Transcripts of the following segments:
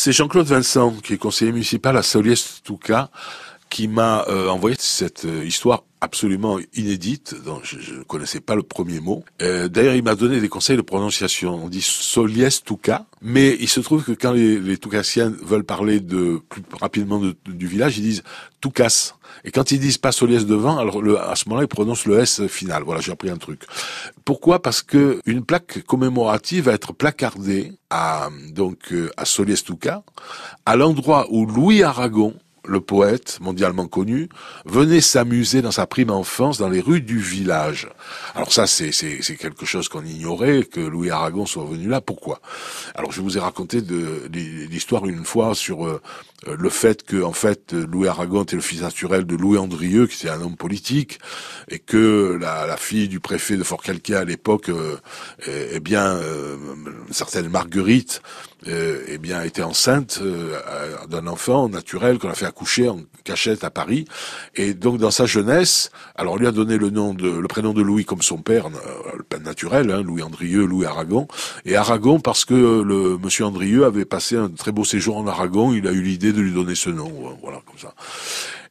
C'est Jean-Claude Vincent, qui est conseiller municipal à Soliès-Touca, qui m'a euh, envoyé cette euh, histoire absolument inédite, dont je ne connaissais pas le premier mot. Euh, D'ailleurs, il m'a donné des conseils de prononciation. On dit Solies Touca, mais il se trouve que quand les, les Toucassiens veulent parler de plus rapidement de, du village, ils disent Toucas. Et quand ils disent pas Solies devant, alors le, à ce moment-là, ils prononcent le S final. Voilà, j'ai appris un truc. Pourquoi? Parce que une plaque commémorative va être placardée à donc à Solies Touca, à l'endroit où Louis Aragon le poète mondialement connu, venait s'amuser dans sa prime enfance dans les rues du village. Alors ça, c'est, quelque chose qu'on ignorait, que Louis Aragon soit venu là. Pourquoi? Alors je vous ai raconté l'histoire une fois sur euh, le fait que, en fait, Louis Aragon était le fils naturel de Louis Andrieux, qui était un homme politique, et que la, fille du préfet de Fort-Calquier à l'époque, euh, eh bien, euh, certaine Marguerite, euh, eh bien, était enceinte euh, d'un enfant naturel qu'on a fait accoucher en cachette à Paris. Et donc, dans sa jeunesse, alors on lui a donné le nom de, le prénom de Louis comme son père, euh, le père naturel, hein, Louis Andrieux, Louis Aragon. Et Aragon parce que le monsieur Andrieux avait passé un très beau séjour en Aragon, il a eu l'idée de lui donner ce nom, voilà, comme ça.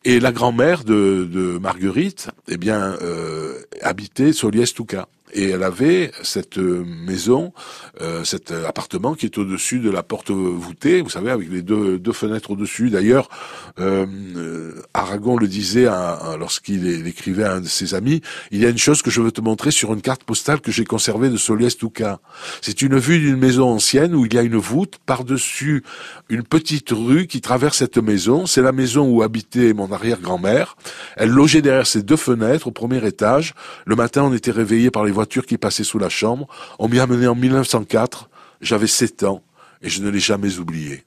Et la grand-mère de, de, Marguerite, eh bien, euh, habitait Soliès-Touca et elle avait cette euh, maison, euh, cet appartement qui est au-dessus de la porte voûtée, vous savez, avec les deux, deux fenêtres au-dessus. D'ailleurs, euh, euh Aragon le disait lorsqu'il écrivait à un de ses amis, il y a une chose que je veux te montrer sur une carte postale que j'ai conservée de Soliès-Touca. C'est une vue d'une maison ancienne où il y a une voûte par-dessus une petite rue qui traverse cette maison. C'est la maison où habitait mon arrière-grand-mère. Elle logeait derrière ses deux fenêtres au premier étage. Le matin, on était réveillé par les voiture qui passait sous la chambre. On m'y a amené en 1904. J'avais 7 ans et je ne l'ai jamais oublié.